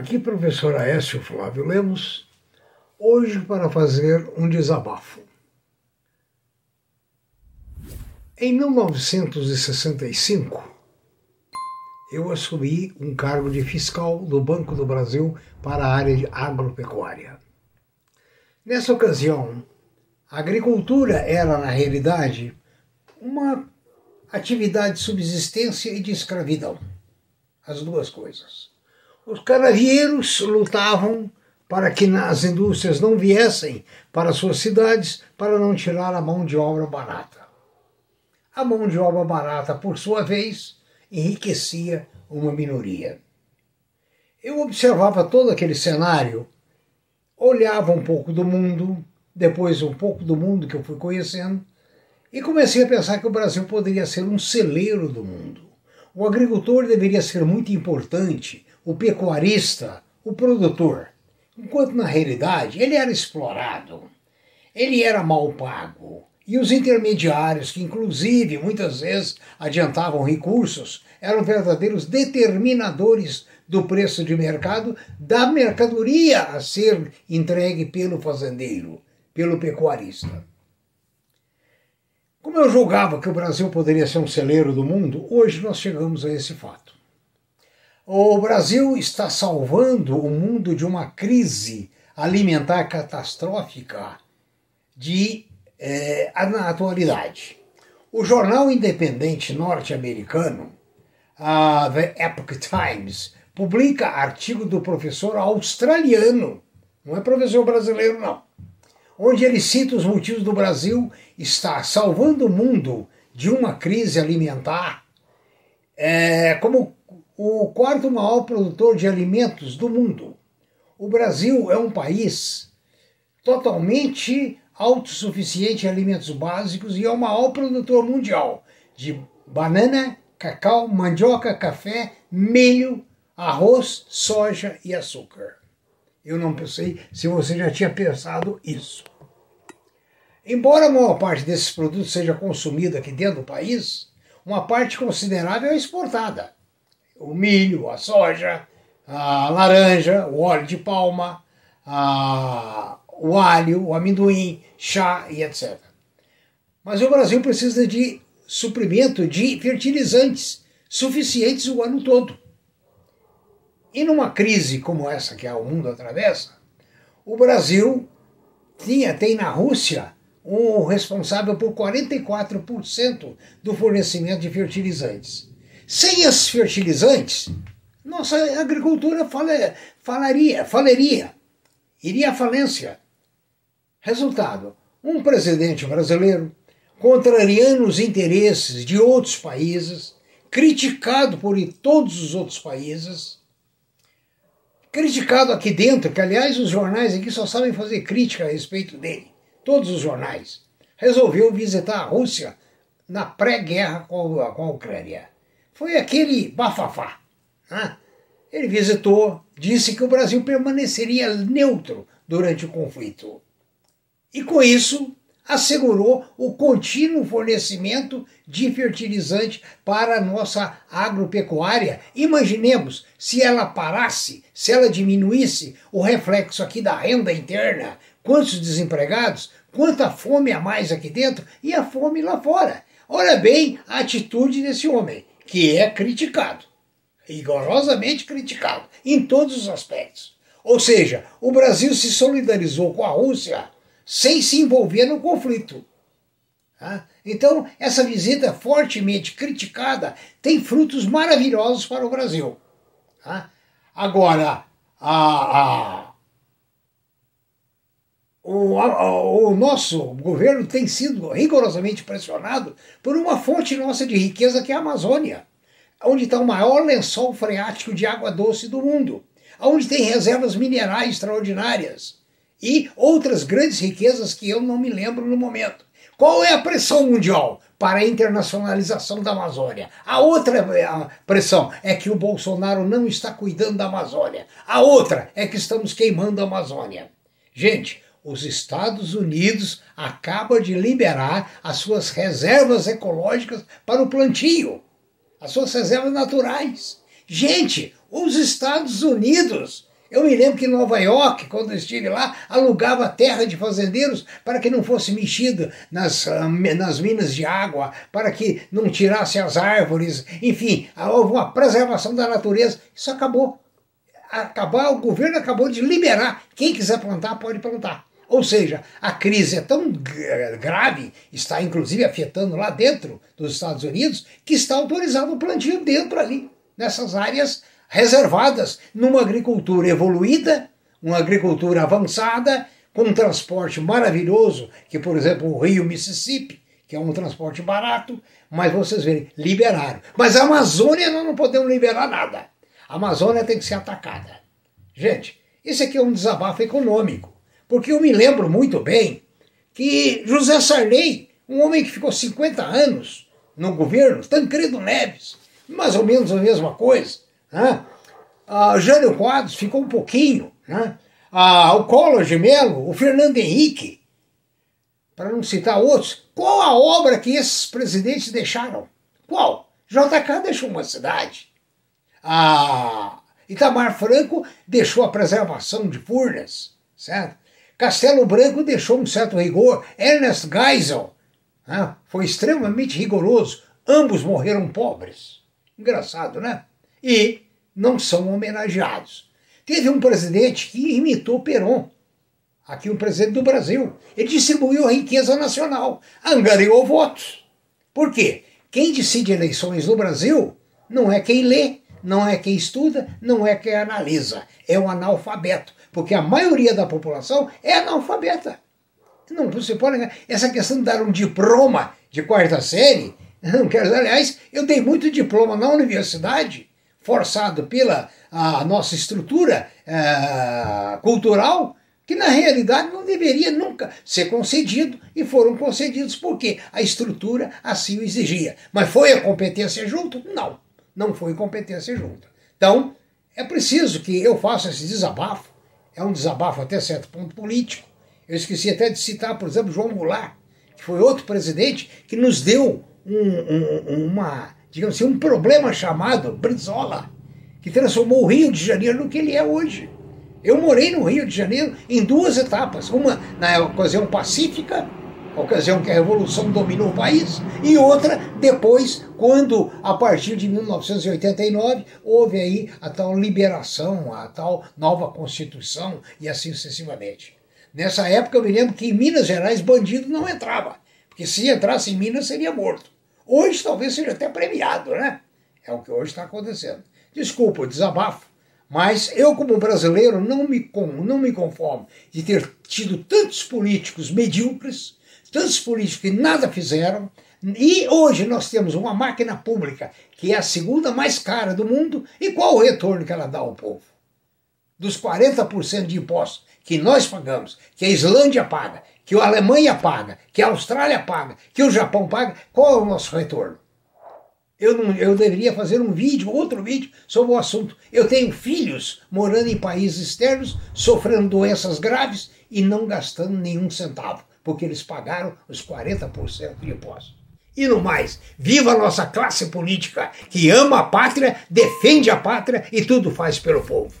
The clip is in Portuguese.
Aqui, professor Aécio Flávio Lemos, hoje para fazer um desabafo. Em 1965, eu assumi um cargo de fiscal do Banco do Brasil para a área agropecuária. Nessa ocasião, a agricultura era, na realidade, uma atividade de subsistência e de escravidão. As duas coisas. Os canavieiros lutavam para que as indústrias não viessem para suas cidades para não tirar a mão de obra barata. A mão de obra barata, por sua vez, enriquecia uma minoria. Eu observava todo aquele cenário, olhava um pouco do mundo, depois um pouco do mundo que eu fui conhecendo, e comecei a pensar que o Brasil poderia ser um celeiro do mundo. O agricultor deveria ser muito importante, o pecuarista, o produtor. Enquanto na realidade ele era explorado, ele era mal pago. E os intermediários, que inclusive muitas vezes adiantavam recursos, eram verdadeiros determinadores do preço de mercado da mercadoria a ser entregue pelo fazendeiro, pelo pecuarista. Como eu julgava que o Brasil poderia ser um celeiro do mundo, hoje nós chegamos a esse fato. O Brasil está salvando o mundo de uma crise alimentar catastrófica de, na atualidade. O jornal independente norte-americano, uh, The Epoch Times, publica artigo do professor australiano, não é professor brasileiro, não, onde ele cita os motivos do Brasil estar salvando o mundo de uma crise alimentar, é, como o quarto maior produtor de alimentos do mundo. O Brasil é um país totalmente autossuficiente em alimentos básicos e é o maior produtor mundial de banana, cacau, mandioca, café, milho, arroz, soja e açúcar. Eu não pensei se você já tinha pensado isso. Embora a maior parte desses produtos seja consumida aqui dentro do país, uma parte considerável é exportada o milho, a soja, a laranja, o óleo de palma, a, o alho, o amendoim, chá e etc. Mas o Brasil precisa de suprimento de fertilizantes suficientes o ano todo. E numa crise como essa que o mundo atravessa, o Brasil tinha, tem na Rússia um responsável por 44% do fornecimento de fertilizantes. Sem esses fertilizantes, nossa agricultura fale, falaria, faleria, iria à falência. Resultado: um presidente brasileiro contrariando os interesses de outros países, criticado por todos os outros países, criticado aqui dentro, que aliás os jornais aqui só sabem fazer crítica a respeito dele, todos os jornais, resolveu visitar a Rússia na pré-guerra com a Ucrânia foi aquele bafafá. Né? Ele visitou, disse que o Brasil permaneceria neutro durante o conflito. E com isso, assegurou o contínuo fornecimento de fertilizante para a nossa agropecuária. Imaginemos se ela parasse, se ela diminuísse o reflexo aqui da renda interna, quantos desempregados, quanta fome a mais aqui dentro e a fome lá fora. Olha bem a atitude desse homem que é criticado, rigorosamente criticado, em todos os aspectos. Ou seja, o Brasil se solidarizou com a Rússia sem se envolver no conflito. Tá? Então, essa visita fortemente criticada tem frutos maravilhosos para o Brasil. Tá? Agora, a, a, o, a, o nosso governo tem sido rigorosamente pressionado por uma fonte nossa de riqueza que é a Amazônia, onde está o maior lençol freático de água doce do mundo, onde tem reservas minerais extraordinárias e outras grandes riquezas que eu não me lembro no momento. Qual é a pressão mundial para a internacionalização da Amazônia? A outra pressão é que o Bolsonaro não está cuidando da Amazônia. A outra é que estamos queimando a Amazônia. Gente, os Estados Unidos acabam de liberar as suas reservas ecológicas para o plantio, as suas reservas naturais. Gente, os Estados Unidos Eu me lembro que em Nova York, quando eu estive lá, alugava terra de fazendeiros para que não fosse mexida nas, ah, nas minas de água, para que não tirasse as árvores, enfim, houve uma preservação da natureza. Isso acabou. Acabar, o governo acabou de liberar. Quem quiser plantar, pode plantar. Ou seja, a crise é tão grave, está inclusive afetando lá dentro dos Estados Unidos, que está autorizado o plantio dentro ali, nessas áreas reservadas numa agricultura evoluída, uma agricultura avançada, com um transporte maravilhoso, que, por exemplo, o Rio Mississippi, que é um transporte barato, mas vocês verem, liberaram. Mas a Amazônia nós não podemos liberar nada. A Amazônia tem que ser atacada. Gente, isso aqui é um desabafo econômico, porque eu me lembro muito bem que José Sarney, um homem que ficou 50 anos no governo, Tancredo Neves, mais ou menos a mesma coisa, né? Jânio Quadros ficou um pouquinho. Né? Ah, o Collor de Mello, o Fernando Henrique, para não citar outros. Qual a obra que esses presidentes deixaram? Qual? JK deixou uma cidade. Itamar Franco deixou a preservação de Furnas, certo? Castelo Branco deixou um certo rigor. Ernest Geisel né? foi extremamente rigoroso. Ambos morreram pobres. Engraçado, né? e não são homenageados. Teve um presidente que imitou Perón, aqui um presidente do Brasil. Ele distribuiu a riqueza nacional, angariou votos. Por quê? Quem decide eleições no Brasil não é quem lê, não é quem estuda, não é quem analisa, é o analfabeto, porque a maioria da população é analfabeta. Não, você pode essa questão de dar um diploma de quarta série, não quero, aliás, eu dei muito diploma na universidade forçado pela a nossa estrutura é, cultural, que na realidade não deveria nunca ser concedido e foram concedidos porque a estrutura assim o exigia. Mas foi a competência junto? Não, não foi competência junto. Então, é preciso que eu faça esse desabafo, é um desabafo até certo ponto político. Eu esqueci até de citar, por exemplo, João Goulart, que foi outro presidente que nos deu um, um, uma digamos assim, um problema chamado Brizola, que transformou o Rio de Janeiro no que ele é hoje. Eu morei no Rio de Janeiro em duas etapas. Uma na ocasião pacífica, ocasião que a Revolução dominou o país, e outra depois, quando, a partir de 1989, houve aí a tal liberação, a tal nova Constituição e assim sucessivamente. Nessa época eu me lembro que em Minas Gerais bandido não entrava, porque se entrasse em Minas seria morto. Hoje talvez seja até premiado, né? É o que hoje está acontecendo. Desculpa o desabafo, mas eu, como brasileiro, não me, não me conformo de ter tido tantos políticos medíocres, tantos políticos que nada fizeram, e hoje nós temos uma máquina pública que é a segunda mais cara do mundo, e qual o retorno que ela dá ao povo? Dos 40% de impostos que nós pagamos, que a Islândia paga, que a Alemanha paga, que a Austrália paga, que o Japão paga, qual é o nosso retorno? Eu, não, eu deveria fazer um vídeo, outro vídeo, sobre o assunto. Eu tenho filhos morando em países externos, sofrendo doenças graves e não gastando nenhum centavo, porque eles pagaram os 40% de impostos. E no mais, viva a nossa classe política que ama a pátria, defende a pátria e tudo faz pelo povo.